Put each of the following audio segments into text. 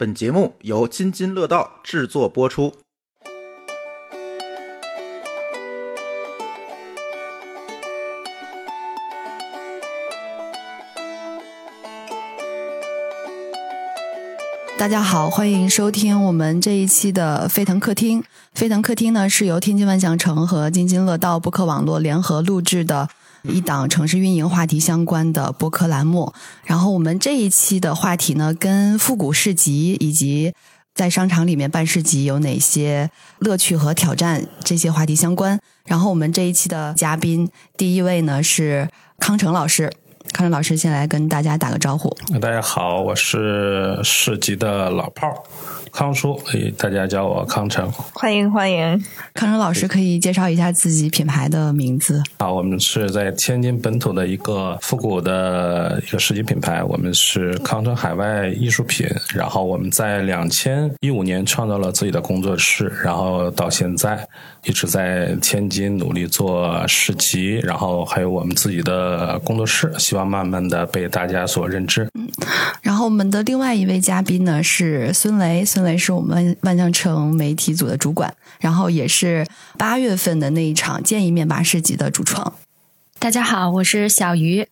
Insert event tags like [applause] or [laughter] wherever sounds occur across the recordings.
本节目由津津乐道制作播出。大家好，欢迎收听我们这一期的飞腾客厅。飞腾客厅呢是由天津万象城和津津乐道播客网络联合录制的一档城市运营话题相关的播客栏目。然后我们这一期的话题呢，跟复古市集以及在商场里面办市集有哪些乐趣和挑战这些话题相关。然后我们这一期的嘉宾，第一位呢是康成老师。康成老师先来跟大家打个招呼。大家好，我是市集的老炮儿康叔，哎，大家叫我康成。欢迎欢迎，康成老师可以介绍一下自己品牌的名字。啊，我们是在天津本土的一个复古的一个设计品牌，我们是康成海外艺术品。然后我们在两千一五年创造了自己的工作室，然后到现在一直在天津努力做市集，然后还有我们自己的工作室，希望慢慢的被大家所认知。嗯然后我们的另外一位嘉宾呢是孙雷，孙雷是我们万象城媒体组的主管，然后也是八月份的那一场见一面吧市集的主创。大家好，我是小鱼。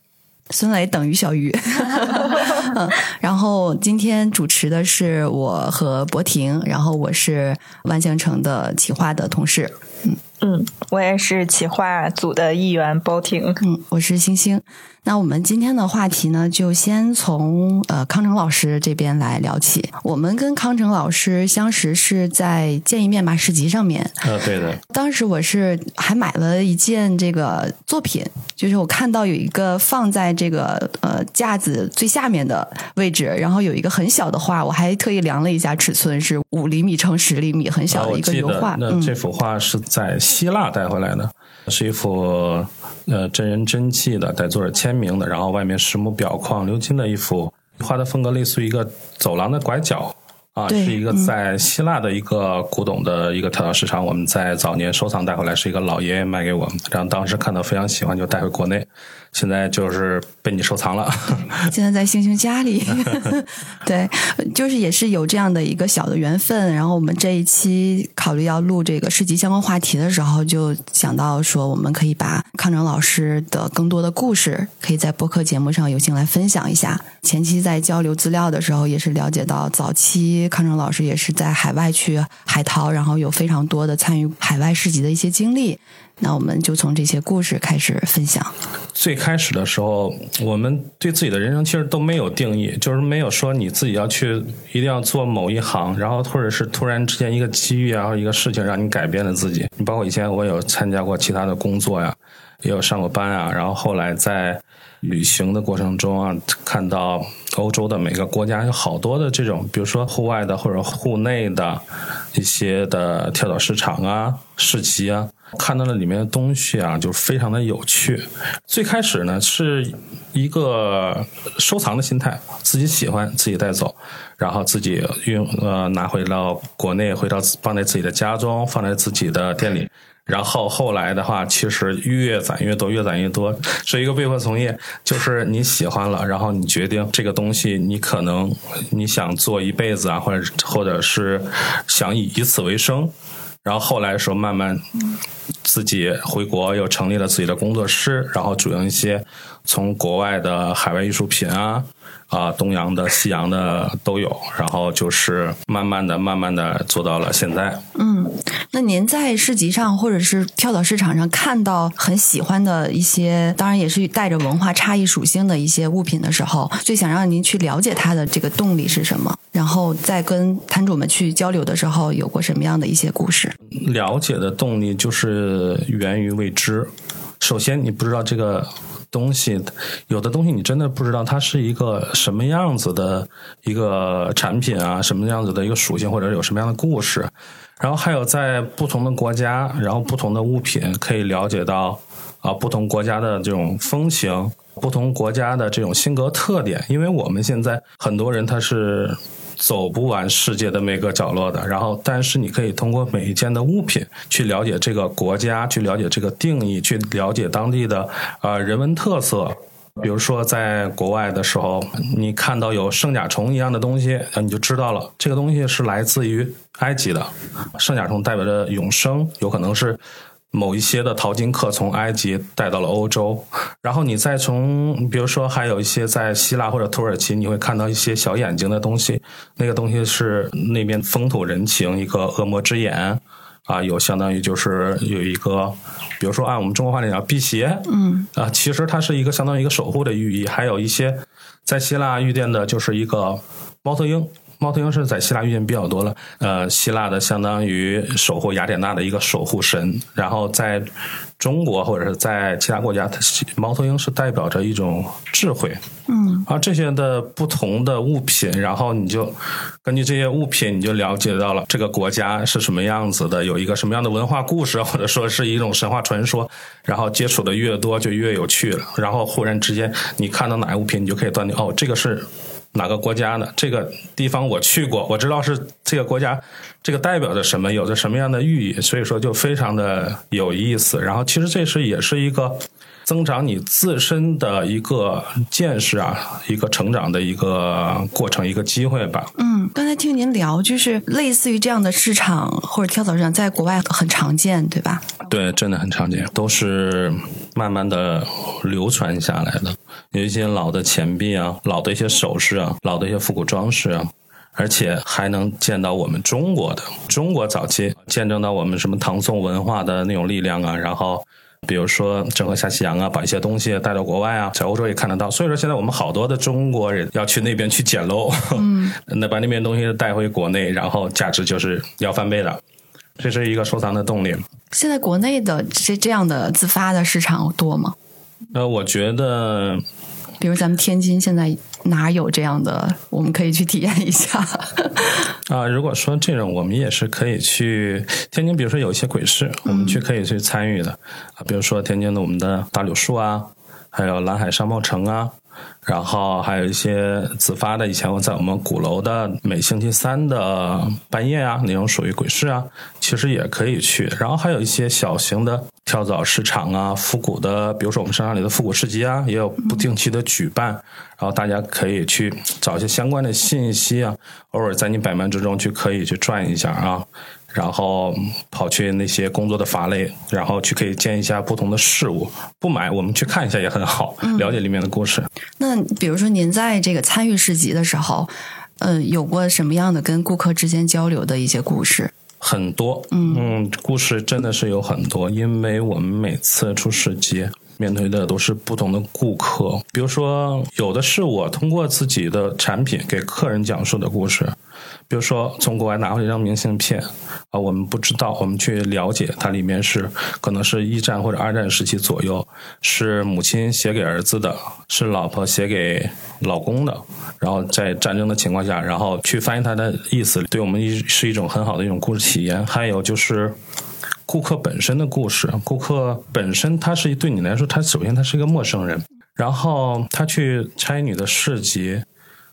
孙雷等于小鱼，嗯，[laughs] [laughs] 然后今天主持的是我和博婷，然后我是万象城的企划的同事，嗯。嗯，我也是企划组的一员，包婷，嗯，我是星星。那我们今天的话题呢，就先从呃康成老师这边来聊起。我们跟康成老师相识是在见一面吧市集上面，呃，对的。当时我是还买了一件这个作品，就是我看到有一个放在这个呃架子最下面的位置，然后有一个很小的画，我还特意量了一下尺寸，是五厘米乘十厘米，很小的一个油画。那这幅画是在希腊带回来的，是一幅。呃，真人真迹的，带作者签名的，然后外面实木表框鎏金的一幅画的风格，类似于一个走廊的拐角啊，是一个在希腊的一个古董的一个跳蚤市场。我们在早年收藏带回来，是一个老爷爷卖给我们，然后当时看到非常喜欢，就带回国内。现在就是被你收藏了，[laughs] 现在在星星家里。[laughs] 对，就是也是有这样的一个小的缘分。然后我们这一期考虑要录这个市集相关话题的时候，就想到说，我们可以把康成老师的更多的故事，可以在播客节目上有幸来分享一下。前期在交流资料的时候，也是了解到，早期康成老师也是在海外去海淘，然后有非常多的参与海外市集的一些经历。那我们就从这些故事开始分享。最开始的时候，我们对自己的人生其实都没有定义，就是没有说你自己要去一定要做某一行，然后或者是突然之间一个机遇啊，或一个事情让你改变了自己。你包括以前我有参加过其他的工作呀，也有上过班啊，然后后来在旅行的过程中啊，看到欧洲的每个国家有好多的这种，比如说户外的或者户内的一些的跳蚤市场啊、市集啊。看到了里面的东西啊，就非常的有趣。最开始呢，是一个收藏的心态，自己喜欢自己带走，然后自己运呃拿回到国内，回到放在自己的家中，放在自己的店里。然后后来的话，其实越攒越多，越攒越多，是一个被迫从业。就是你喜欢了，然后你决定这个东西，你可能你想做一辈子啊，或者或者是想以以此为生。然后后来说慢慢。自己回国又成立了自己的工作室，然后主营一些从国外的海外艺术品啊，啊东洋的、西洋的都有，然后就是慢慢的、慢慢的做到了现在。嗯，那您在市集上或者是跳蚤市场上看到很喜欢的一些，当然也是带着文化差异属性的一些物品的时候，最想让您去了解它的这个动力是什么？然后在跟摊主们去交流的时候，有过什么样的一些故事？了解的动力就是源于未知。首先，你不知道这个东西，有的东西你真的不知道它是一个什么样子的一个产品啊，什么样子的一个属性，或者有什么样的故事。然后还有在不同的国家，然后不同的物品，可以了解到啊不同国家的这种风情，不同国家的这种性格特点。因为我们现在很多人他是。走不完世界的每个角落的，然后，但是你可以通过每一件的物品去了解这个国家，去了解这个定义，去了解当地的啊人文特色，比如说在国外的时候，你看到有圣甲虫一样的东西，你就知道了，这个东西是来自于埃及的。圣甲虫代表着永生，有可能是。某一些的淘金客从埃及带到了欧洲，然后你再从，比如说还有一些在希腊或者土耳其，你会看到一些小眼睛的东西，那个东西是那边风土人情，一个恶魔之眼啊，有相当于就是有一个，比如说按我们中国话来讲辟邪，嗯啊，其实它是一个相当于一个守护的寓意，还有一些在希腊遇见的就是一个猫头鹰。猫头鹰是在希腊遇见比较多了，呃，希腊的相当于守护雅典娜的一个守护神，然后在中国或者是在其他国家，它猫头鹰是代表着一种智慧，嗯，而这些的不同的物品，然后你就根据这些物品，你就了解到了这个国家是什么样子的，有一个什么样的文化故事，或者说是一种神话传说，然后接触的越多就越有趣了，然后忽然之间你看到哪个物品，你就可以断定哦，这个是。哪个国家的这个地方我去过，我知道是这个国家，这个代表着什么，有着什么样的寓意，所以说就非常的有意思。然后其实这是也是一个增长你自身的一个见识啊，一个成长的一个过程，一个机会吧。嗯，刚才听您聊，就是类似于这样的市场或者跳蚤市场，在国外很常见，对吧？对，真的很常见，都是慢慢的流传下来的。有一些老的钱币啊，老的一些首饰啊，老的一些复古装饰啊，而且还能见到我们中国的中国早期见证到我们什么唐宋文化的那种力量啊。然后，比如说郑和下西洋啊，把一些东西带到国外啊，在欧洲也看得到。所以说，现在我们好多的中国人要去那边去捡漏，嗯，[laughs] 那把那边东西带回国内，然后价值就是要翻倍的。这是一个收藏的动力。现在国内的这这样的自发的市场多吗？呃，我觉得。比如咱们天津现在哪有这样的？我们可以去体验一下。[laughs] 啊，如果说这种，我们也是可以去天津。比如说有一些鬼市，我们去可以去参与的啊。比如说天津的我们的大柳树啊，还有蓝海商贸城啊。然后还有一些自发的，以前我在我们鼓楼的每星期三的半夜啊，那种属于鬼市啊，其实也可以去。然后还有一些小型的跳蚤市场啊，复古的，比如说我们商场里的复古市集啊，也有不定期的举办。然后大家可以去找一些相关的信息啊，偶尔在你百忙之中去可以去转一下啊。然后跑去那些工作的乏类，然后去可以见一下不同的事物。不买，我们去看一下也很好，了解里面的故事。那比如说，您在这个参与市集的时候，嗯，有过什么样的跟顾客之间交流的一些故事？很多，嗯嗯，故事真的是有很多，因为我们每次出市集。面对的都是不同的顾客，比如说，有的是我通过自己的产品给客人讲述的故事。比如说，从国外拿回一张明信片，啊，我们不知道，我们去了解它里面是可能是一战或者二战时期左右，是母亲写给儿子的，是老婆写给老公的，然后在战争的情况下，然后去翻译它的意思，对我们一是一种很好的一种故事体验。还有就是顾客本身的故事，顾客本身他是对你来说，他首先他是一个陌生人，然后他去参与你的市集。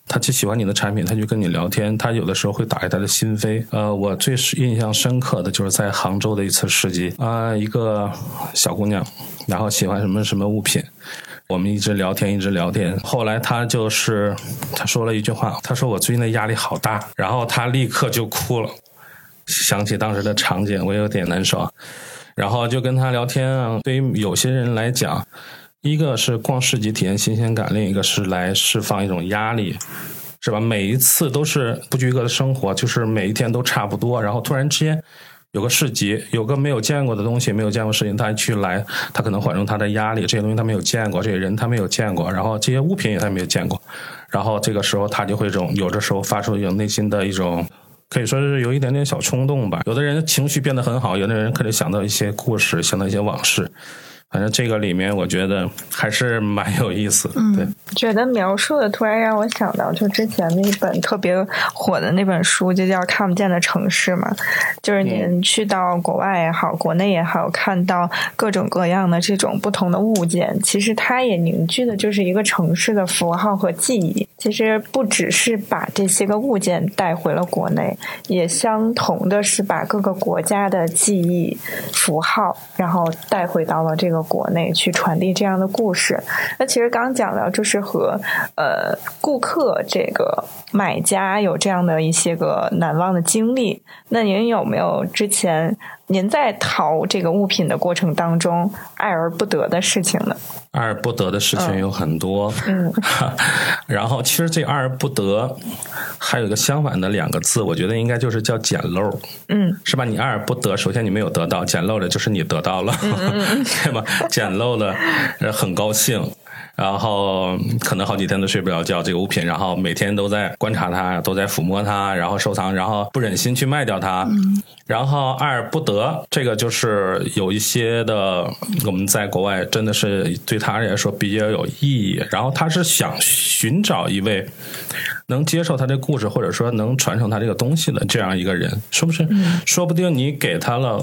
他既喜欢你的产品，他就跟你聊天。他有的时候会打开他的心扉。呃，我最印象深刻的就是在杭州的一次市集啊，一个小姑娘，然后喜欢什么什么物品，我们一直聊天，一直聊天。后来她就是她说了一句话，她说我最近的压力好大，然后她立刻就哭了，想起当时的场景，我有点难受。然后就跟她聊天啊，对于有些人来讲。一个是逛市集体验新鲜感，另一个是来释放一种压力，是吧？每一次都是不拘一格的生活，就是每一天都差不多。然后突然之间有个市集，有个没有见过的东西，没有见过事情，他去来，他可能缓冲他的压力。这些东西他没有见过，这些人他没有见过，然后这些物品也他没有见过。然后这个时候他就会这种，有的时候发出一种内心的一种，可以说是有一点点小冲动吧。有的人情绪变得很好，有的人可能想到一些故事，想到一些往事。反正这个里面，我觉得还是蛮有意思的。对，觉得描述的突然让我想到，就之前那本特别火的那本书，就叫《看不见的城市》嘛。就是您去到国外也好，国内也好，看到各种各样的这种不同的物件，其实它也凝聚的就是一个城市的符号和记忆。其实不只是把这些个物件带回了国内，也相同的是把各个国家的记忆符号，然后带回到了这个国内去传递这样的故事。那其实刚讲到，就是和呃顾客这个买家有这样的一些个难忘的经历。那您有没有之前您在淘这个物品的过程当中爱而不得的事情呢？爱而不得的事情有很多，嗯，[laughs] 然后其实这爱而不得还有一个相反的两个字，我觉得应该就是叫捡漏，嗯，是吧？你爱而不得，首先你没有得到，捡漏了就是你得到了，[laughs] 对吧？捡漏了，很高兴。然后可能好几天都睡不着觉，这个物品，然后每天都在观察它，都在抚摸它，然后收藏，然后不忍心去卖掉它，然后爱而不得，这个就是有一些的，我们在国外真的是对他来说比较有意义，然后他是想寻找一位能接受他这故事，或者说能传承他这个东西的这样一个人，是不是？说不定你给他了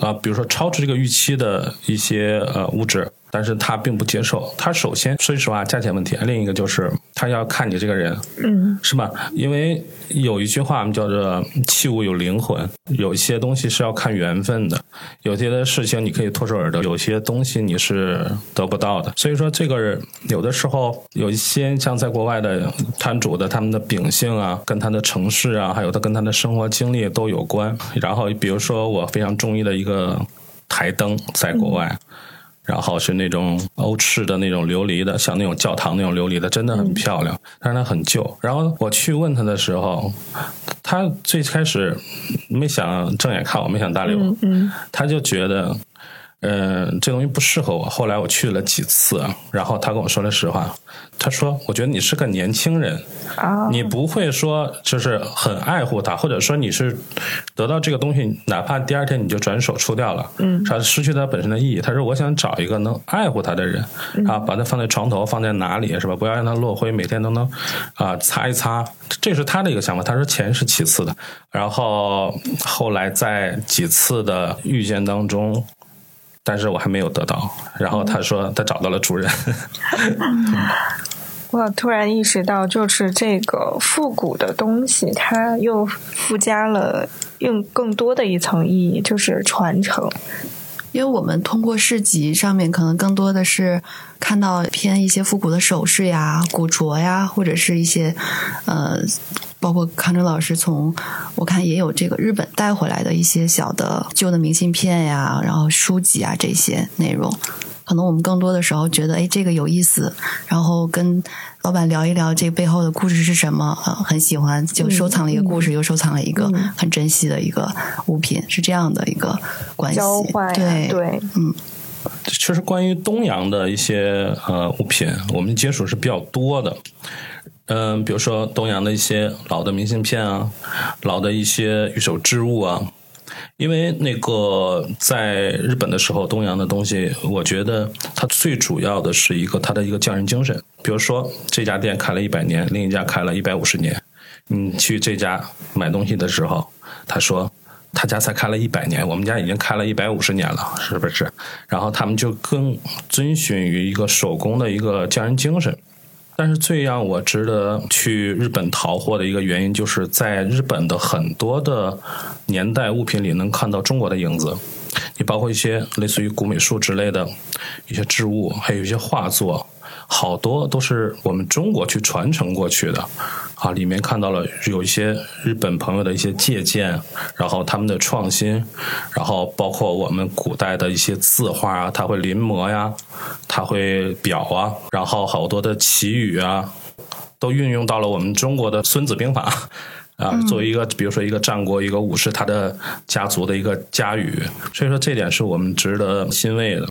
啊，比如说超出这个预期的一些呃物质。但是他并不接受，他首先说实话，价钱问题；另一个就是他要看你这个人，嗯，是吧？因为有一句话叫做“器物有灵魂”，有一些东西是要看缘分的，有些的事情你可以唾手而得，有些东西你是得不到的。所以说，这个有的时候有一些像在国外的摊主的他们的秉性啊，跟他的城市啊，还有他跟他的生活经历都有关。然后比如说我非常中意的一个台灯，在国外。然后是那种欧式的那种琉璃的，像那种教堂那种琉璃的，真的很漂亮，但是它很旧。然后我去问他的时候，他最开始没想正眼看我，没想搭理我，他就觉得。嗯，这东西不适合我。后来我去了几次，然后他跟我说了实话。他说：“我觉得你是个年轻人，你不会说就是很爱护它，或者说你是得到这个东西，哪怕第二天你就转手出掉了，嗯，它失去它本身的意义。”他说：“我想找一个能爱护它的人，啊，把它放在床头，放在哪里是吧？不要让它落灰，每天都能啊擦一擦。”这是他的一个想法。他说：“钱是其次的。”然后后来在几次的遇见当中。但是我还没有得到。然后他说他找到了主人。[laughs] 我突然意识到，就是这个复古的东西，它又附加了用更多的一层意义，就是传承。因为我们通过市集上面，可能更多的是看到偏一些复古的首饰呀、古着呀，或者是一些呃。包括康哲老师从我看也有这个日本带回来的一些小的旧的明信片呀，然后书籍啊这些内容，可能我们更多的时候觉得哎这个有意思，然后跟老板聊一聊这背后的故事是什么，很喜欢就收藏了一个故事，又收藏了一个很珍惜的一个物品，是这样的一个关系。对对，嗯，确实关于东洋的一些呃物品，我们接触是比较多的。嗯，比如说东洋的一些老的明信片啊，老的一些玉手织物啊，因为那个在日本的时候，东洋的东西，我觉得它最主要的是一个它的一个匠人精神。比如说这家店开了一百年，另一家开了一百五十年，你去这家买东西的时候，他说他家才开了一百年，我们家已经开了一百五十年了，是不是？然后他们就更遵循于一个手工的一个匠人精神。但是最让我值得去日本淘货的一个原因，就是在日本的很多的年代物品里能看到中国的影子。你包括一些类似于古美术之类的一些织物，还有一些画作。好多都是我们中国去传承过去的，啊，里面看到了有一些日本朋友的一些借鉴，然后他们的创新，然后包括我们古代的一些字画啊，它会临摹呀，它会裱啊，然后好多的祈语啊，都运用到了我们中国的《孙子兵法》[laughs] 啊，作为一个比如说一个战国一个武士他的家族的一个家语，所以说这点是我们值得欣慰的。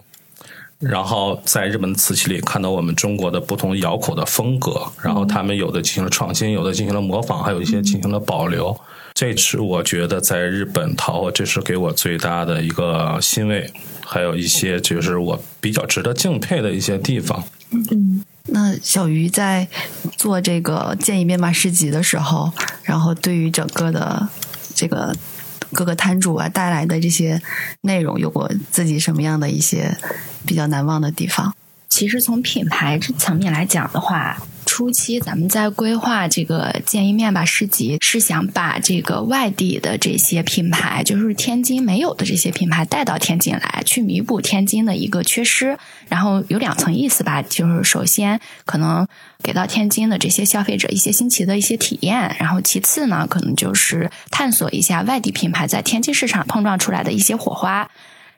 然后在日本的瓷器里看到我们中国的不同窑口的风格，然后他们有的进行了创新，有的进行了模仿，还有一些进行了保留。这是我觉得在日本淘货，这是给我最大的一个欣慰，还有一些就是我比较值得敬佩的一些地方。嗯，那小鱼在做这个建议编码市集的时候，然后对于整个的这个。各个摊主啊带来的这些内容，有过自己什么样的一些比较难忘的地方？其实从品牌这层面来讲的话。初期，咱们在规划这个见一面吧市集，是想把这个外地的这些品牌，就是天津没有的这些品牌带到天津来，去弥补天津的一个缺失。然后有两层意思吧，就是首先可能给到天津的这些消费者一些新奇的一些体验，然后其次呢，可能就是探索一下外地品牌在天津市场碰撞出来的一些火花。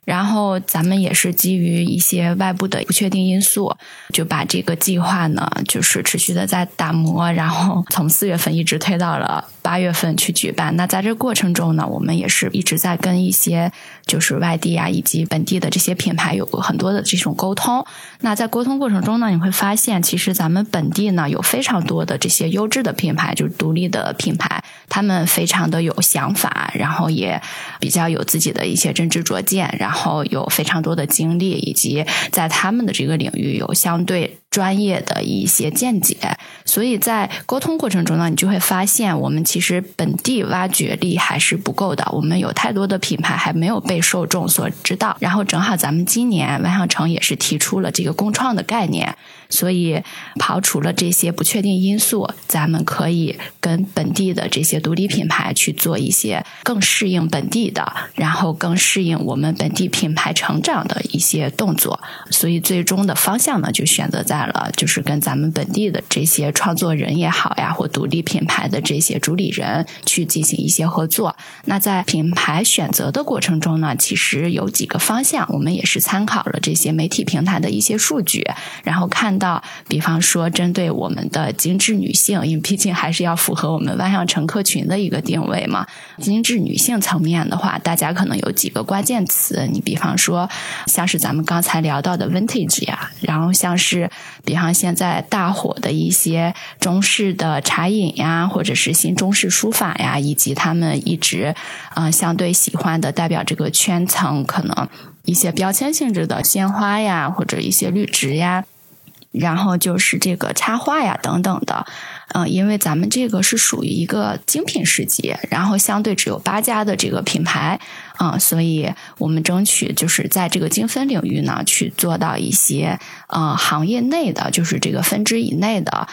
然后咱们也是基于一些外部的不确定因素，就把这个计划呢，就是持续的在打磨，然后从四月份一直推到了八月份去举办。那在这过程中呢，我们也是一直在跟一些就是外地啊以及本地的这些品牌有过很多的这种沟通。那在沟通过程中呢，你会发现，其实咱们本地呢有非常多的这些优质的品牌，就是独立的品牌，他们非常的有想法，然后也比较有自己的一些真知灼见，然后。然后有非常多的经历，以及在他们的这个领域有相对专业的一些见解，所以在沟通过程中呢，你就会发现，我们其实本地挖掘力还是不够的，我们有太多的品牌还没有被受众所知道。然后正好咱们今年万象城也是提出了这个共创的概念。所以，刨除了这些不确定因素，咱们可以跟本地的这些独立品牌去做一些更适应本地的，然后更适应我们本地品牌成长的一些动作。所以，最终的方向呢，就选择在了就是跟咱们本地的这些创作人也好呀，或独立品牌的这些主理人去进行一些合作。那在品牌选择的过程中呢，其实有几个方向，我们也是参考了这些媒体平台的一些数据，然后看。到，比方说，针对我们的精致女性，因为毕竟还是要符合我们万象乘客群的一个定位嘛。精致女性层面的话，大家可能有几个关键词，你比方说，像是咱们刚才聊到的 vintage 呀，然后像是，比方现在大火的一些中式的茶饮呀，或者是新中式书法呀，以及他们一直嗯相对喜欢的代表这个圈层，可能一些标签性质的鲜花呀，或者一些绿植呀。然后就是这个插画呀，等等的，嗯，因为咱们这个是属于一个精品市集，然后相对只有八家的这个品牌，嗯，所以我们争取就是在这个精分领域呢，去做到一些呃行业内的，就是这个分支以内的。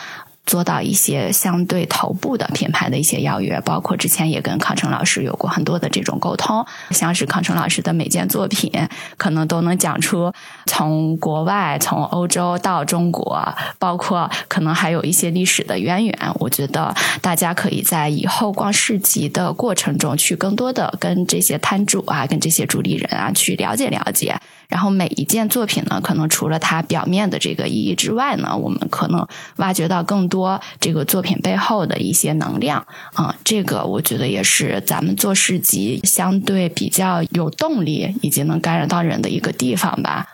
做到一些相对头部的品牌的一些邀约，包括之前也跟康成老师有过很多的这种沟通，像是康成老师的每件作品，可能都能讲出从国外、从欧洲到中国，包括可能还有一些历史的渊源。我觉得大家可以在以后逛市集的过程中，去更多的跟这些摊主啊、跟这些主理人啊去了解了解。然后每一件作品呢，可能除了它表面的这个意义之外呢，我们可能挖掘到更多这个作品背后的一些能量啊。这个我觉得也是咱们做市集相对比较有动力以及能感染到人的一个地方吧。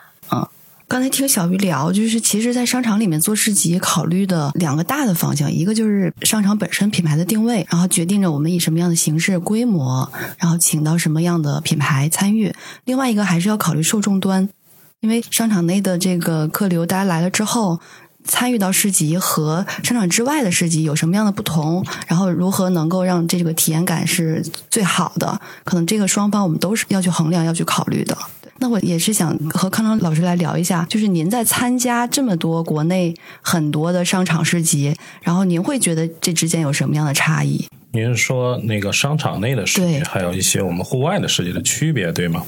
刚才听小鱼聊，就是其实，在商场里面做市集，考虑的两个大的方向，一个就是商场本身品牌的定位，然后决定着我们以什么样的形式、规模，然后请到什么样的品牌参与；另外一个还是要考虑受众端，因为商场内的这个客流，大家来了之后，参与到市集和商场之外的市集有什么样的不同，然后如何能够让这个体验感是最好的，可能这个双方我们都是要去衡量、要去考虑的。那我也是想和康康老师来聊一下，就是您在参加这么多国内很多的商场市集，然后您会觉得这之间有什么样的差异？您是说那个商场内的市集，还有一些我们户外的市集的区别，对吗？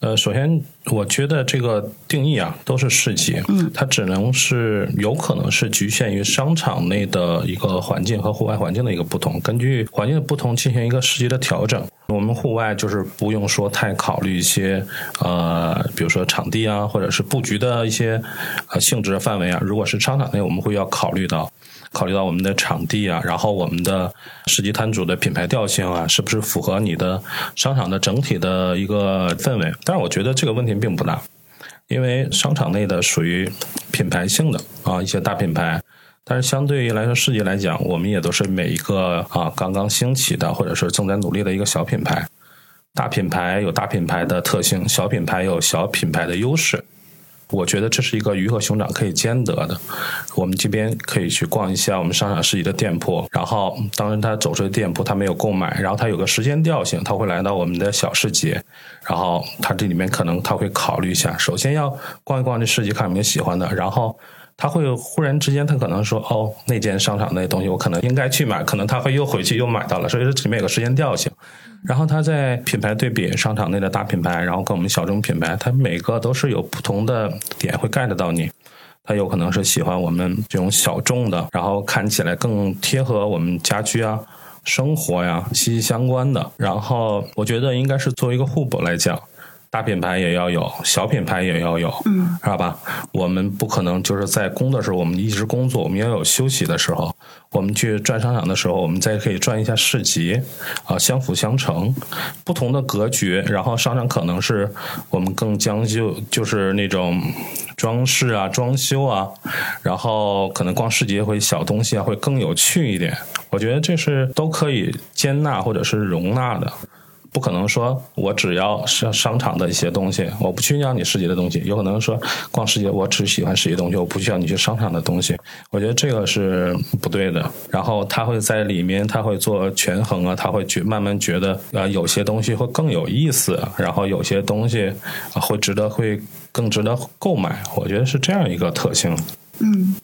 呃，首先，我觉得这个定义啊，都是市集，嗯，它只能是有可能是局限于商场内的一个环境和户外环境的一个不同，根据环境的不同进行一个市集的调整。我们户外就是不用说太考虑一些呃，比如说场地啊，或者是布局的一些呃性质范围啊。如果是商场内，我们会要考虑到。考虑到我们的场地啊，然后我们的实际摊主的品牌调性啊，是不是符合你的商场的整体的一个氛围？但是我觉得这个问题并不大，因为商场内的属于品牌性的啊一些大品牌，但是相对于来说市集来讲，我们也都是每一个啊刚刚兴起的或者是正在努力的一个小品牌。大品牌有大品牌的特性，小品牌有小品牌的优势。我觉得这是一个鱼和熊掌可以兼得的。我们这边可以去逛一下我们商场市集的店铺，然后当然他走出店铺，他没有购买，然后他有个时间调性，他会来到我们的小市集，然后他这里面可能他会考虑一下，首先要逛一逛这市集，看有没有喜欢的，然后他会忽然之间，他可能说：“哦，那间商场那东西我可能应该去买。”可能他会又回去又买到了，所以说里面有个时间调性。然后他在品牌对比商场内的大品牌，然后跟我们小众品牌，它每个都是有不同的点会 get 到你。他有可能是喜欢我们这种小众的，然后看起来更贴合我们家居啊、生活呀息息相关的。然后我觉得应该是作为一个互补来讲。大品牌也要有，小品牌也要有，嗯，知道吧？我们不可能就是在工的时候，我们一直工作，我们要有休息的时候。我们去转商场的时候，我们再可以转一下市集，啊，相辅相成，不同的格局。然后商场可能是我们更将就，就是那种装饰啊、装修啊，然后可能逛市集会小东西啊会更有趣一点。我觉得这是都可以接纳或者是容纳的。不可能说，我只要商商场的一些东西，我不去要你市集的东西。有可能说，逛世界我只喜欢市集东西，我不需要你去商场的东西。我觉得这个是不对的。然后他会在里面，他会做权衡啊，他会觉慢慢觉得，呃，有些东西会更有意思，然后有些东西会值得，会更值得购买。我觉得是这样一个特性。嗯。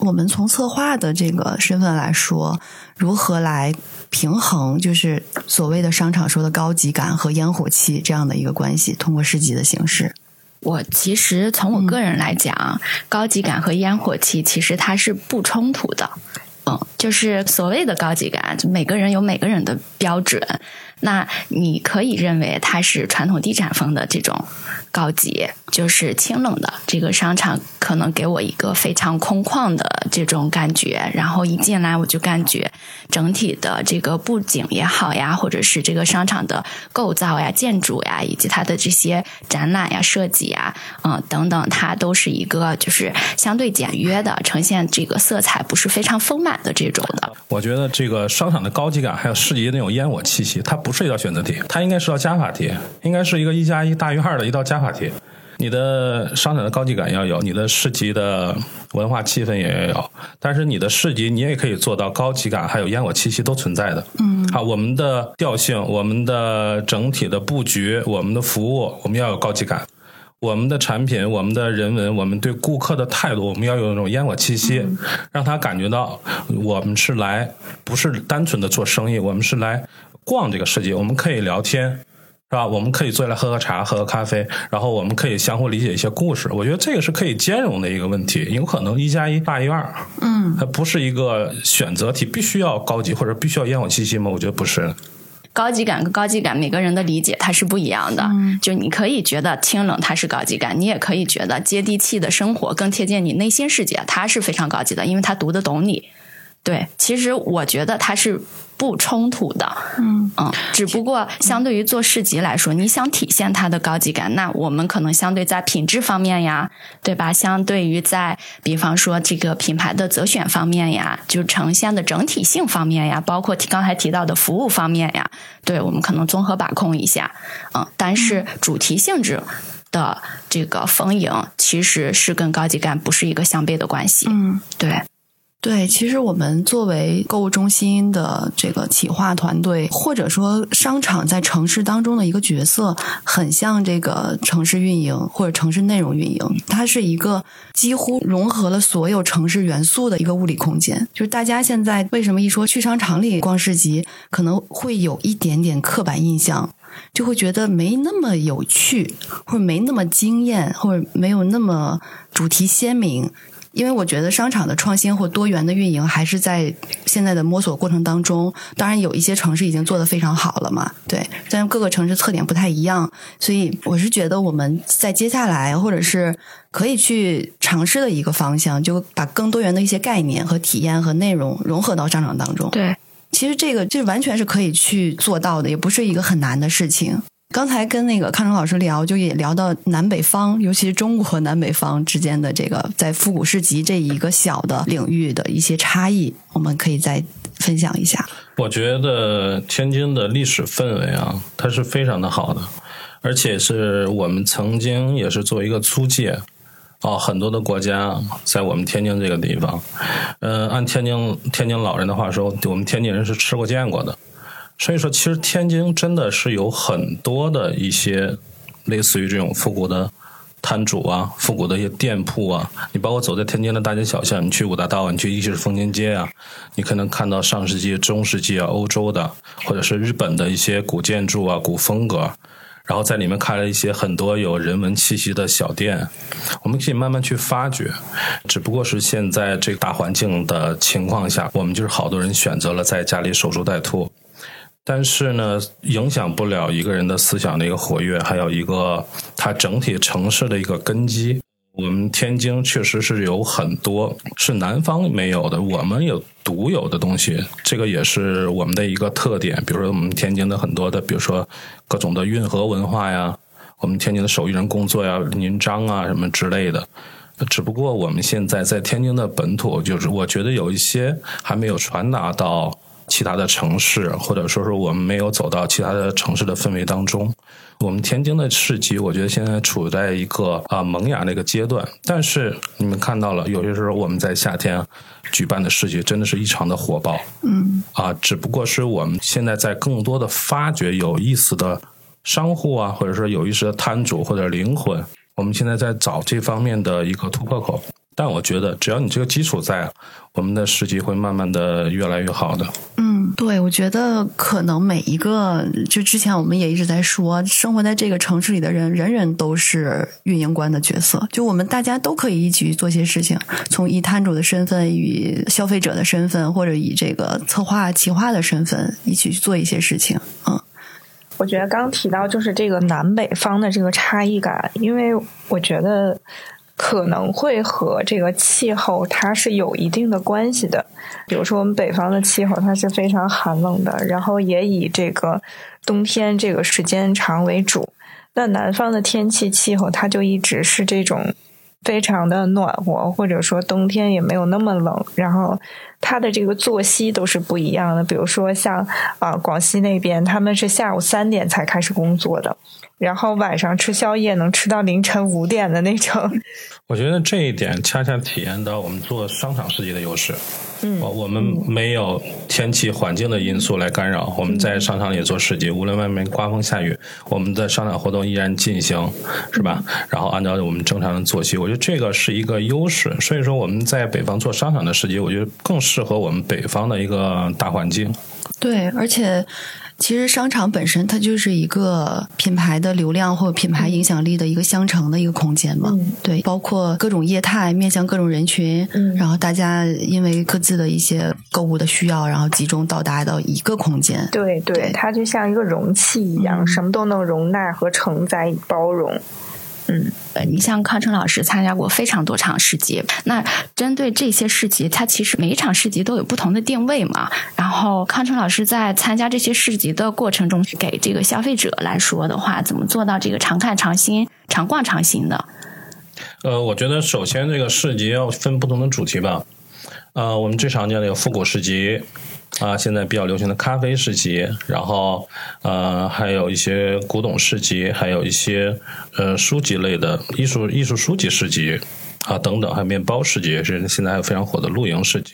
我们从策划的这个身份来说，如何来平衡就是所谓的商场说的高级感和烟火气这样的一个关系？通过市集的形式，我其实从我个人来讲，高级感和烟火气其实它是不冲突的。嗯，就是所谓的高级感，就每个人有每个人的标准。那你可以认为它是传统地产风的这种高级，就是清冷的这个商场，可能给我一个非常空旷的这种感觉。然后一进来，我就感觉整体的这个布景也好呀，或者是这个商场的构造呀、建筑呀，以及它的这些展览呀、设计呀，嗯等等，它都是一个就是相对简约的，呈现这个色彩不是非常丰满的这种的。我觉得这个商场的高级感，还有市集那种烟火气息，它不。不是一道选择题，它应该是道加法题，应该是一个一加一大于二的一道加法题。你的商场的高级感要有，你的市集的文化气氛也要有，但是你的市集你也可以做到高级感，还有烟火气息都存在的。嗯，好，我们的调性，我们的整体的布局，我们的服务，我们要有高级感。我们的产品，我们的人文，我们对顾客的态度，我们要有那种烟火气息，让他感觉到我们是来不是单纯的做生意，我们是来逛这个世界，我们可以聊天，是吧？我们可以坐下来喝喝茶，喝喝咖啡，然后我们可以相互理解一些故事。我觉得这个是可以兼容的一个问题，有可能一加一大于二，嗯，它不是一个选择题，必须要高级或者必须要烟火气息吗？我觉得不是。高级感跟高级感，每个人的理解它是不一样的。就你可以觉得清冷它是高级感，你也可以觉得接地气的生活更贴近你内心世界，它是非常高级的，因为它读得懂你。对，其实我觉得它是。不冲突的，嗯。嗯，只不过相对于做市集来说，你想体现它的高级感，那我们可能相对在品质方面呀，对吧？相对于在比方说这个品牌的择选方面呀，就呈现的整体性方面呀，包括刚才提到的服务方面呀，对我们可能综合把控一下，嗯，但是主题性质的这个丰盈，其实是跟高级感不是一个相悖的关系，嗯，对。对，其实我们作为购物中心的这个企划团队，或者说商场在城市当中的一个角色，很像这个城市运营或者城市内容运营。它是一个几乎融合了所有城市元素的一个物理空间。就是大家现在为什么一说去商场里逛市集，可能会有一点点刻板印象，就会觉得没那么有趣，或者没那么惊艳，或者没有那么主题鲜明。因为我觉得商场的创新或多元的运营还是在现在的摸索过程当中。当然，有一些城市已经做得非常好了嘛，对。但是各个城市特点不太一样，所以我是觉得我们在接下来或者是可以去尝试的一个方向，就把更多元的一些概念和体验和内容融合到商场当中。对，其实这个这完全是可以去做到的，也不是一个很难的事情。刚才跟那个康成老师聊，就也聊到南北方，尤其是中国南北方之间的这个在复古市集这一个小的领域的一些差异，我们可以再分享一下。我觉得天津的历史氛围啊，它是非常的好的，而且是我们曾经也是做一个租界哦，很多的国家在我们天津这个地方，嗯，按天津天津老人的话说，我们天津人是吃过见过的。所以说，其实天津真的是有很多的一些类似于这种复古的摊主啊，复古的一些店铺啊，你包括走在天津的大街小巷，你去五大道，你去一是风情街啊，你可能看到上世纪、中世纪啊、欧洲的或者是日本的一些古建筑啊、古风格，然后在里面开了一些很多有人文气息的小店，我们可以慢慢去发掘。只不过是现在这个大环境的情况下，我们就是好多人选择了在家里守株待兔。但是呢，影响不了一个人的思想的一个活跃，还有一个它整体城市的一个根基。我们天津确实是有很多是南方没有的，我们有独有的东西，这个也是我们的一个特点。比如说，我们天津的很多的，比如说各种的运河文化呀，我们天津的手艺人工作呀，银章啊什么之类的。只不过我们现在在天津的本土，就是我觉得有一些还没有传达到。其他的城市，或者说是我们没有走到其他的城市的氛围当中。我们天津的市集，我觉得现在处在一个啊萌芽的一个阶段。但是你们看到了，有些时候我们在夏天举办的市集，真的是异常的火爆。嗯，啊，只不过是我们现在在更多的发掘有意思的商户啊，或者说有意思的摊主或者灵魂，我们现在在找这方面的一个突破口。但我觉得，只要你这个基础在，我们的市集会慢慢的越来越好的。嗯，对，我觉得可能每一个，就之前我们也一直在说，生活在这个城市里的人，人人都是运营官的角色。就我们大家都可以一起去做些事情，从以摊主的身份、以消费者的身份，或者以这个策划、企划的身份，一起去做一些事情。嗯，我觉得刚提到就是这个南北方的这个差异感，因为我觉得。可能会和这个气候它是有一定的关系的，比如说我们北方的气候它是非常寒冷的，然后也以这个冬天这个时间长为主。那南方的天气气候它就一直是这种非常的暖和，或者说冬天也没有那么冷，然后它的这个作息都是不一样的。比如说像啊广西那边，他们是下午三点才开始工作的。然后晚上吃宵夜能吃到凌晨五点的那种，[laughs] 我觉得这一点恰恰体验到我们做商场世界的优势。嗯，我们没有天气环境的因素来干扰，我们在商场里做市集，无论外面刮风下雨，我们的商场活动依然进行，是吧？然后按照我们正常的作息，我觉得这个是一个优势。所以说我们在北方做商场的市集，我觉得更适合我们北方的一个大环境。对，而且。其实商场本身它就是一个品牌的流量或品牌影响力的一个相乘的一个空间嘛，对，包括各种业态面向各种人群，然后大家因为各自的一些购物的需要，然后集中到达到一个空间。对对，它就像一个容器一样，什么都能容纳和承载、包容。嗯，你像康成老师参加过非常多场市集，那针对这些市集，它其实每一场市集都有不同的定位嘛。然后康成老师在参加这些市集的过程中，给这个消费者来说的话，怎么做到这个常看常新、常逛常新的？呃，我觉得首先这个市集要分不同的主题吧。呃，我们最常见的有复古市集。啊，现在比较流行的咖啡市集，然后呃，还有一些古董市集，还有一些呃书籍类的艺术艺术书籍市集啊等等，还有面包市集，是现在还有非常火的露营市集。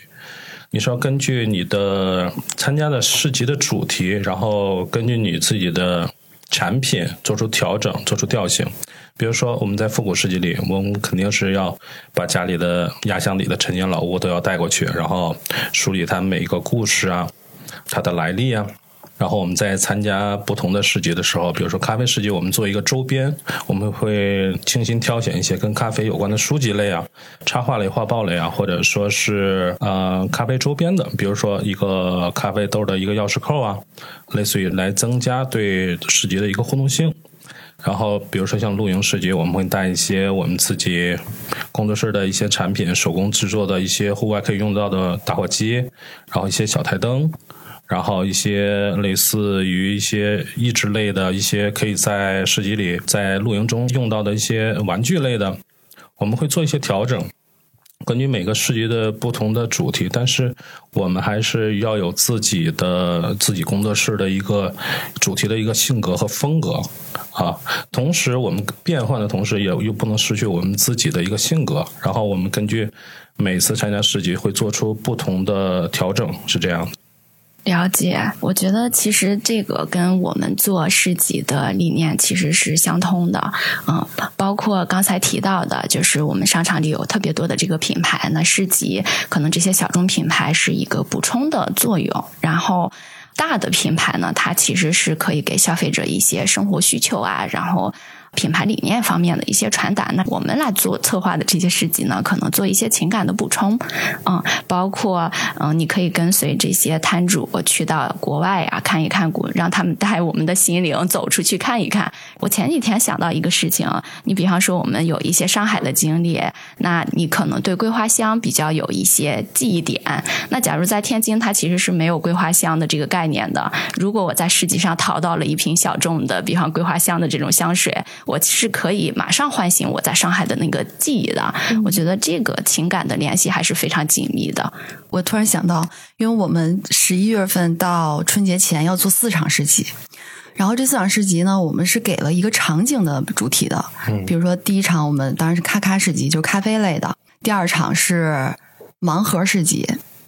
你是要根据你的参加的市集的主题，然后根据你自己的产品做出调整，做出调性。比如说，我们在复古市集里，我们肯定是要把家里的压箱底的陈年老物都要带过去，然后梳理它每一个故事啊，它的来历啊。然后我们在参加不同的市集的时候，比如说咖啡市集，我们做一个周边，我们会精心挑选一些跟咖啡有关的书籍类啊、插画类、画报类啊，或者说是呃咖啡周边的，比如说一个咖啡豆的一个钥匙扣啊，类似于来增加对市集的一个互动性。然后，比如说像露营市集，我们会带一些我们自己工作室的一些产品，手工制作的一些户外可以用到的打火机，然后一些小台灯，然后一些类似于一些益智类的一些可以在市集里在露营中用到的一些玩具类的，我们会做一些调整。根据每个市集的不同的主题，但是我们还是要有自己的自己工作室的一个主题的一个性格和风格啊。同时，我们变换的同时，也又不能失去我们自己的一个性格。然后，我们根据每次参加市集会做出不同的调整，是这样的。了解，我觉得其实这个跟我们做市集的理念其实是相通的，嗯，包括刚才提到的，就是我们商场里有特别多的这个品牌，那市集可能这些小众品牌是一个补充的作用，然后大的品牌呢，它其实是可以给消费者一些生活需求啊，然后。品牌理念方面的一些传达，那我们来做策划的这些事迹呢，可能做一些情感的补充，嗯，包括嗯，你可以跟随这些摊主去到国外啊，看一看古，让他们带我们的心灵走出去看一看。我前几天想到一个事情，你比方说我们有一些上海的经历，那你可能对桂花香比较有一些记忆点。那假如在天津，它其实是没有桂花香的这个概念的。如果我在市集上淘到了一瓶小众的，比方桂花香的这种香水。我是可以马上唤醒我在上海的那个记忆的。我觉得这个情感的联系还是非常紧密的。我突然想到，因为我们十一月份到春节前要做四场市集，然后这四场市集呢，我们是给了一个场景的主题的。比如说，第一场我们当然是咔咔市集，就是咖啡类的；第二场是盲盒市集；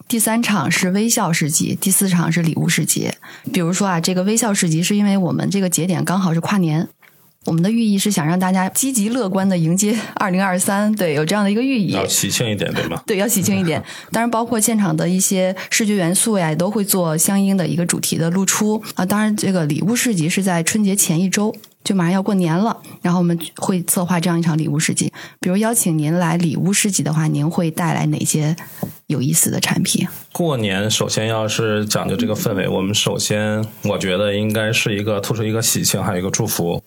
第三场是微笑市集；第四场是礼物市集。比如说啊，这个微笑市集是因为我们这个节点刚好是跨年。我们的寓意是想让大家积极乐观的迎接二零二三，对，有这样的一个寓意。要喜庆一点，对吗？[laughs] 对，要喜庆一点。[laughs] 当然，包括现场的一些视觉元素呀，也都会做相应的一个主题的露出啊。当然，这个礼物市集是在春节前一周，就马上要过年了，然后我们会策划这样一场礼物市集。比如邀请您来礼物市集的话，您会带来哪些有意思的产品？过年首先要是讲究这个氛围，我们首先我觉得应该是一个突出一个喜庆，还有一个祝福。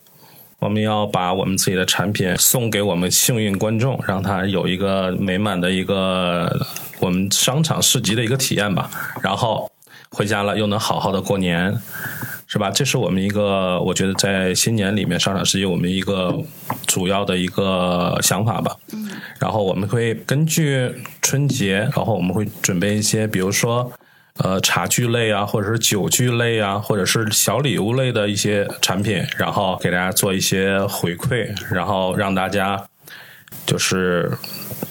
我们要把我们自己的产品送给我们幸运观众，让他有一个美满的一个我们商场市集的一个体验吧。然后回家了又能好好的过年，是吧？这是我们一个，我觉得在新年里面商场市集我们一个主要的一个想法吧。然后我们会根据春节，然后我们会准备一些，比如说。呃，茶具类啊，或者是酒具类啊，或者是小礼物类的一些产品，然后给大家做一些回馈，然后让大家就是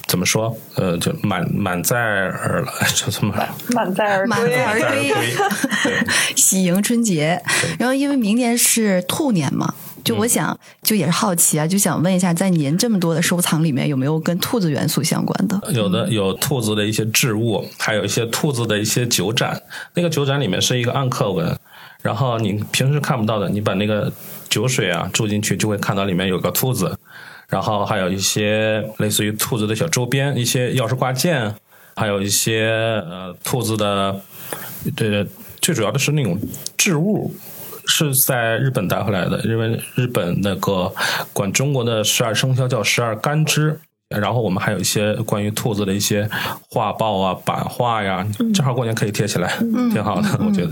怎么说？呃，就满满载而来，就这么满载而满载而归，[laughs] 喜迎春节。然后，因为明年是兔年嘛。就我想，就也是好奇啊，就想问一下，在您这么多的收藏里面，有没有跟兔子元素相关的？有的，有兔子的一些置物，还有一些兔子的一些酒盏。那个酒盏里面是一个暗刻纹，然后你平时看不到的，你把那个酒水啊注进去，就会看到里面有个兔子。然后还有一些类似于兔子的小周边，一些钥匙挂件，还有一些呃兔子的，对，最主要的是那种置物。是在日本带回来的，因为日本那个管中国的十二生肖叫十二干支，然后我们还有一些关于兔子的一些画报啊、版画呀，正好过年可以贴起来，挺好的，我觉得。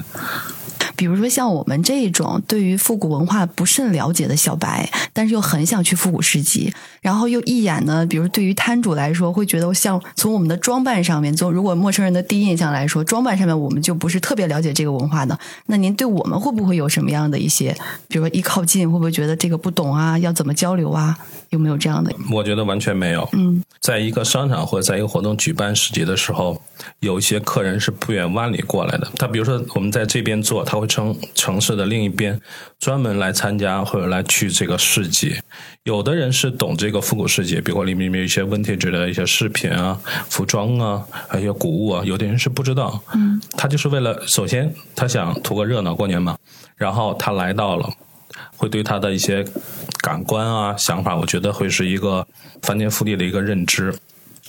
比如说像我们这种对于复古文化不甚了解的小白，但是又很想去复古市集，然后又一眼呢，比如对于摊主来说，会觉得像从我们的装扮上面，从如果陌生人的第一印象来说，装扮上面我们就不是特别了解这个文化的。那您对我们会不会有什么样的一些，比如说一靠近，会不会觉得这个不懂啊？要怎么交流啊？有没有这样的？我觉得完全没有。嗯，在一个商场或者在一个活动举办市集的时候，有一些客人是不远万里过来的。他比如说我们在这边做，他会从城市的另一边专门来参加或者来去这个市集。有的人是懂这个复古市集，比如里面有一些 vintage 的一些饰品啊、服装啊、还有一些古物啊。有的人是不知道，嗯，他就是为了首先他想图个热闹过年嘛，然后他来到了。会对他的一些感官啊、想法，我觉得会是一个翻天覆地的一个认知，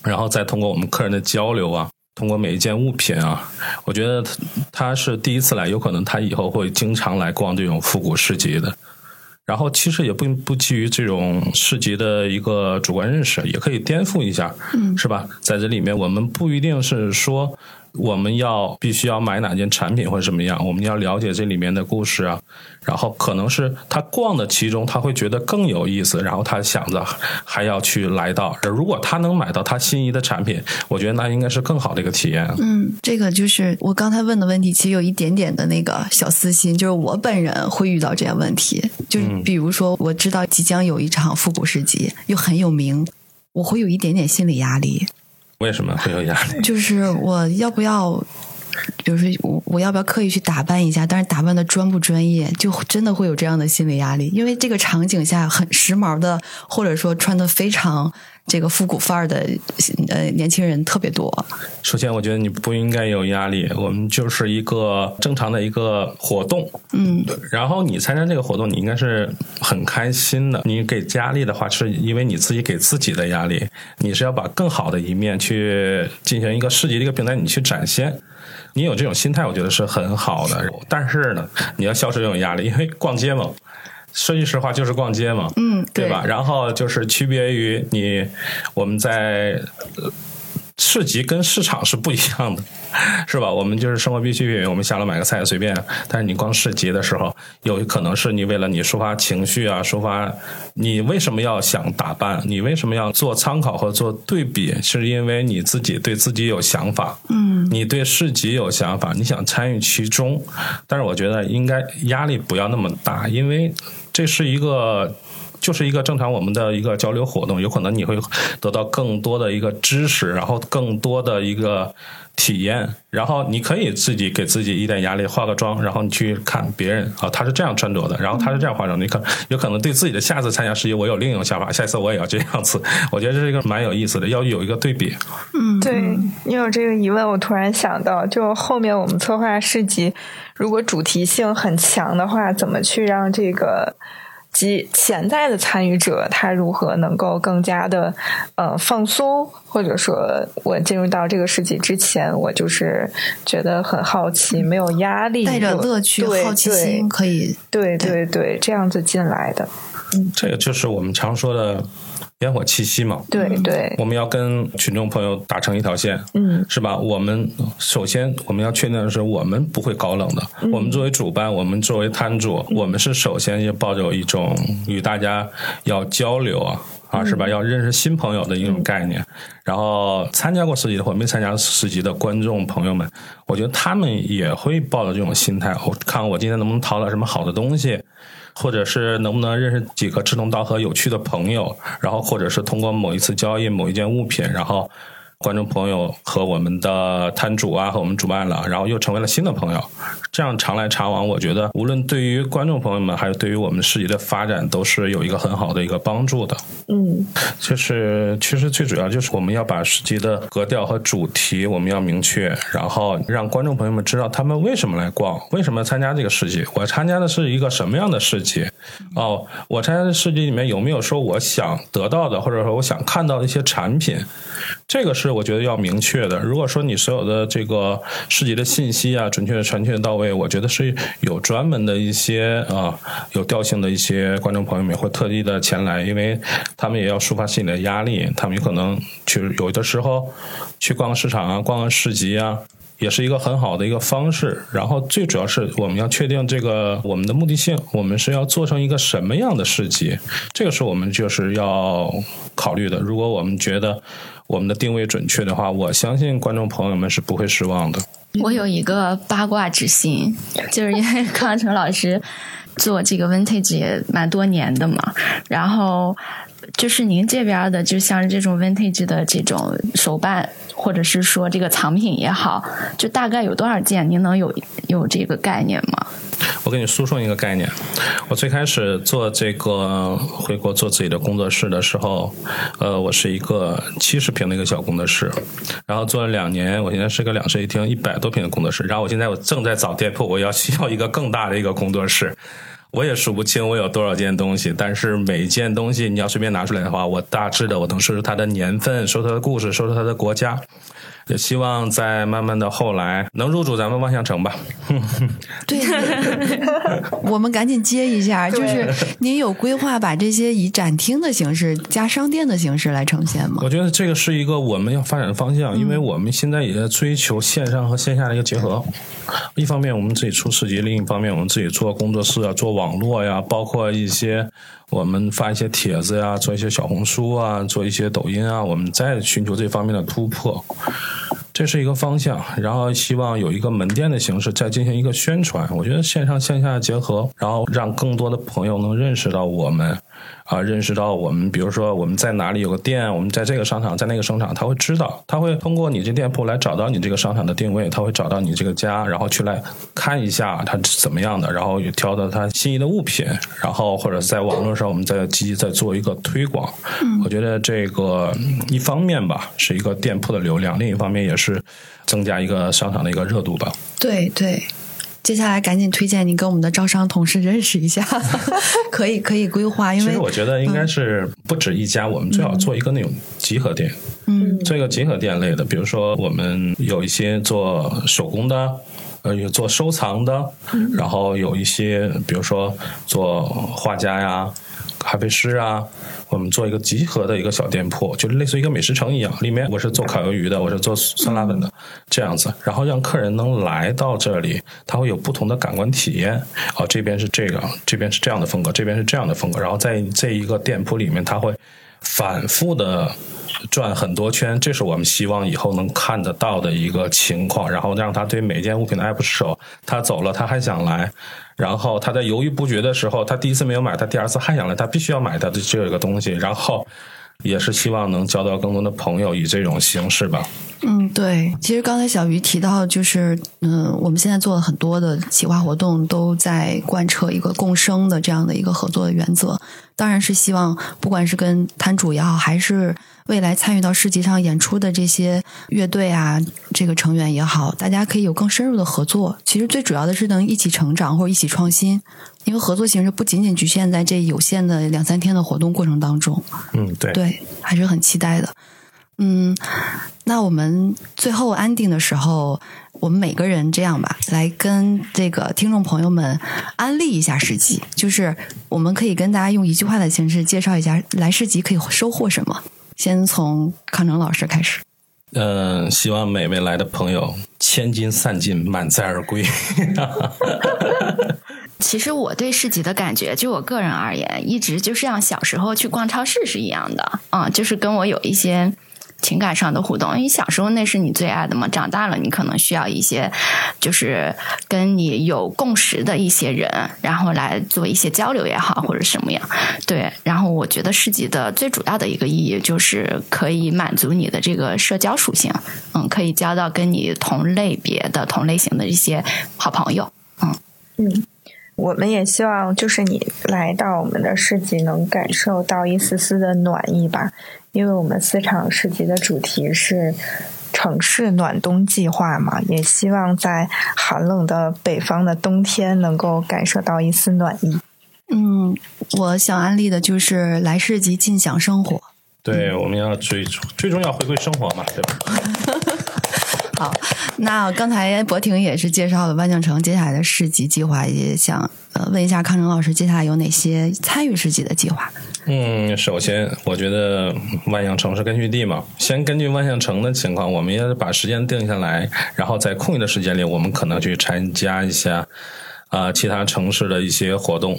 然后再通过我们客人的交流啊，通过每一件物品啊，我觉得他是第一次来，有可能他以后会经常来逛这种复古市集的。然后其实也不不基于这种市集的一个主观认识，也可以颠覆一下，嗯，是吧？在这里面，我们不一定是说。我们要必须要买哪件产品或者什么样？我们要了解这里面的故事啊，然后可能是他逛的其中，他会觉得更有意思，然后他想着还要去来到。如果他能买到他心仪的产品，我觉得那应该是更好的一个体验。嗯，这个就是我刚才问的问题，其实有一点点的那个小私心，就是我本人会遇到这样问题，就是比如说我知道即将有一场复古市集，又很有名，我会有一点点心理压力。为什么会有压力？[laughs] 就是我要不要比如说我我要不要刻意去打扮一下？但是打扮的专不专业，就真的会有这样的心理压力，因为这个场景下很时髦的，或者说穿的非常。这个复古范儿的呃年轻人特别多。首先，我觉得你不应该有压力，我们就是一个正常的一个活动，嗯，然后你参加这个活动，你应该是很开心的。你给压力的话，是因为你自己给自己的压力。你是要把更好的一面去进行一个市集的一个平台，你去展现。你有这种心态，我觉得是很好的。但是呢，你要消除这种压力，因为逛街嘛。说句实话，就是逛街嘛，嗯，对吧？然后就是区别于你，我们在市集跟市场是不一样的，是吧？我们就是生活必需品，我们下楼买个菜随便。但是你逛市集的时候，有可能是你为了你抒发情绪啊，抒发你为什么要想打扮，你为什么要做参考和做对比，是因为你自己对自己有想法，嗯，你对市集有想法，你想参与其中。但是我觉得应该压力不要那么大，因为。这是一个，就是一个正常我们的一个交流活动，有可能你会得到更多的一个知识，然后更多的一个体验，然后你可以自己给自己一点压力，化个妆，然后你去看别人啊，他是这样穿着的，然后他是这样化妆，你可有可能对自己的下次参加世界，我有另一种想法，下一次我也要这样子，我觉得这是一个蛮有意思的，要有一个对比。嗯，对你有这个疑问，我突然想到，就后面我们策划市集。如果主题性很强的话，怎么去让这个及潜在的参与者他如何能够更加的呃放松？或者说我进入到这个世纪之前，我就是觉得很好奇，没有压力，带着乐趣、好奇心，可以对对对这样子进来的。嗯，这个就是我们常说的。烟火气息嘛，对对，我们要跟群众朋友打成一条线，嗯，是吧？我们首先我们要确定的是，我们不会高冷的。我们作为主办，我们作为摊主，我们是首先要抱着一种与大家要交流啊，啊，是吧？要认识新朋友的一种概念。然后参加过四级的或没参加四级的观众朋友们，我觉得他们也会抱着这种心态，我看我今天能不能淘到什么好的东西。或者是能不能认识几个志同道合、有趣的朋友，然后或者是通过某一次交易某一件物品，然后。观众朋友和我们的摊主啊，和我们主办了，然后又成为了新的朋友，这样常来常往，我觉得无论对于观众朋友们，还是对于我们市集的发展，都是有一个很好的一个帮助的。嗯，就是其实最主要就是我们要把市集的格调和主题我们要明确，然后让观众朋友们知道他们为什么来逛，为什么参加这个市集，我参加的是一个什么样的市集？哦，我参加的市集里面有没有说我想得到的，或者说我想看到的一些产品？这个是我觉得要明确的。如果说你所有的这个市集的信息啊，准确、全确到位，我觉得是有专门的一些啊有调性的一些观众朋友们会特地的前来，因为他们也要抒发心里的压力，他们有可能去有的时候去逛市场啊、逛个市集啊。也是一个很好的一个方式，然后最主要是我们要确定这个我们的目的性，我们是要做成一个什么样的市集，这个是我们就是要考虑的。如果我们觉得我们的定位准确的话，我相信观众朋友们是不会失望的。我有一个八卦之心，就是因为康成老师做这个 vintage 也蛮多年的嘛，然后。就是您这边的，就像这种 vintage 的这种手办，或者是说这个藏品也好，就大概有多少件？您能有有这个概念吗？我给你输送一个概念。我最开始做这个回国做自己的工作室的时候，呃，我是一个七十平的一个小工作室，然后做了两年，我现在是个两室一厅一百多平的工作室，然后我现在我正在找店铺，我要需要一个更大的一个工作室。我也数不清我有多少件东西，但是每一件东西你要随便拿出来的话，我大致的我能说出它的年份，说它的故事，说出它的国家。也希望在慢慢的后来能入主咱们万象城吧。对，[laughs] 我们赶紧接一下，就是您有规划把这些以展厅的形式加商店的形式来呈现吗？我觉得这个是一个我们要发展的方向，因为我们现在也在追求线上和线下的一个结合。一方面我们自己出市集，另一方面我们自己做工作室啊，做网络呀，包括一些。我们发一些帖子呀，做一些小红书啊，做一些抖音啊，我们再寻求这方面的突破，这是一个方向。然后希望有一个门店的形式，再进行一个宣传。我觉得线上线下结合，然后让更多的朋友能认识到我们，啊，认识到我们，比如说我们在哪里有个店，我们在这个商场，在那个商场，他会知道，他会通过你这店铺来找到你这个商场的定位，他会找到你这个家，然后去来看一下它是怎么样的，然后也挑到他心仪的物品，然后或者在网络上我们再积极再做一个推广。我觉得这个一方面吧是一个店铺的流量，另一方面也是增加一个商场的一个热度吧。对对。接下来赶紧推荐你跟我们的招商同事认识一下，[laughs] 可以可以规划。因为其实我觉得应该是不止一家，我们最好做一个那种集合店，嗯，做一个集合店类的。比如说我们有一些做手工的，呃，有做收藏的，然后有一些比如说做画家呀、咖啡师啊。我们做一个集合的一个小店铺，就类似于一个美食城一样，里面我是做烤鱿鱼的，我是做酸辣粉的，这样子，然后让客人能来到这里，他会有不同的感官体验。哦，这边是这个，这边是这样的风格，这边是这样的风格，然后在这一个店铺里面，他会反复的转很多圈，这是我们希望以后能看得到的一个情况，然后让他对每件物品的爱不释手，他走了他还想来。然后他在犹豫不决的时候，他第一次没有买，他第二次还想来，他必须要买他的这个东西。然后也是希望能交到更多的朋友，以这种形式吧。嗯，对。其实刚才小鱼提到，就是嗯，我们现在做了很多的企划活动，都在贯彻一个共生的这样的一个合作的原则。当然是希望，不管是跟摊主也好，还是未来参与到市集上演出的这些乐队啊，这个成员也好，大家可以有更深入的合作。其实最主要的是能一起成长或者一起创新，因为合作形式不仅仅局限在这有限的两三天的活动过程当中。嗯，对，对，还是很期待的。嗯，那我们最后安定的时候，我们每个人这样吧，来跟这个听众朋友们安利一下市集，就是我们可以跟大家用一句话的形式介绍一下来市集可以收获什么。先从康成老师开始。嗯，希望每位来的朋友千金散尽，满载而归。其实我对市集的感觉，就我个人而言，一直就像小时候去逛超市是一样的啊，就是跟我有一些。情感上的互动，因为小时候那是你最爱的嘛。长大了，你可能需要一些，就是跟你有共识的一些人，然后来做一些交流也好，或者什么样。对，然后我觉得市集的最主要的一个意义就是可以满足你的这个社交属性，嗯，可以交到跟你同类别的、同类型的一些好朋友。嗯嗯，我们也希望就是你来到我们的市集，能感受到一丝丝的暖意吧。因为我们四场市集的主题是城市暖冬计划嘛，也希望在寒冷的北方的冬天能够感受到一丝暖意。嗯，我想安利的就是来市集尽享生活。对，我们要追最终要回归生活嘛，对吧？好，那刚才博婷也是介绍了万象城接下来的市集计划，也想呃问一下康成老师，接下来有哪些参与市集的计划？嗯，首先我觉得万象城是根据地嘛，先根据万象城的情况，我们也把时间定下来，然后在空余的时间里，我们可能去参加一下。啊，其他城市的一些活动，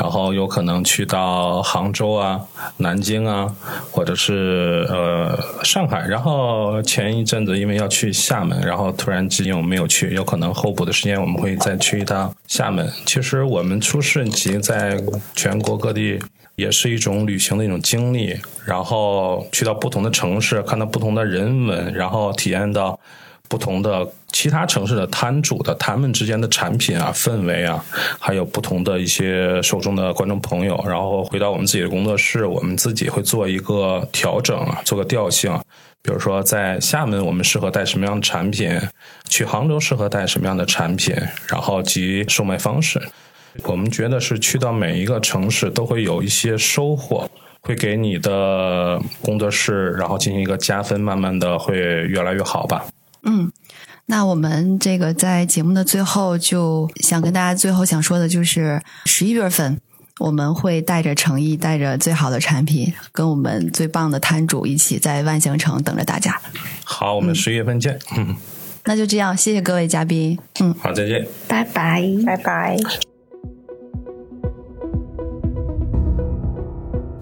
然后有可能去到杭州啊、南京啊，或者是呃上海。然后前一阵子因为要去厦门，然后突然之间我没有去，有可能候补的时间我们会再去一趟厦门。其实我们出市集在全国各地也是一种旅行的一种经历，然后去到不同的城市，看到不同的人文，然后体验到。不同的其他城市的摊主的他们之间的产品啊、氛围啊，还有不同的一些受众的观众朋友，然后回到我们自己的工作室，我们自己会做一个调整，做个调性。比如说，在厦门我们适合带什么样的产品，去杭州适合带什么样的产品，然后及售卖方式。我们觉得是去到每一个城市都会有一些收获，会给你的工作室然后进行一个加分，慢慢的会越来越好吧。嗯，那我们这个在节目的最后，就想跟大家最后想说的就是，十一月份我们会带着诚意，带着最好的产品，跟我们最棒的摊主一起在万象城等着大家。好，我们十一月份见。嗯，那就这样，谢谢各位嘉宾。嗯，好，再见，拜拜，拜拜。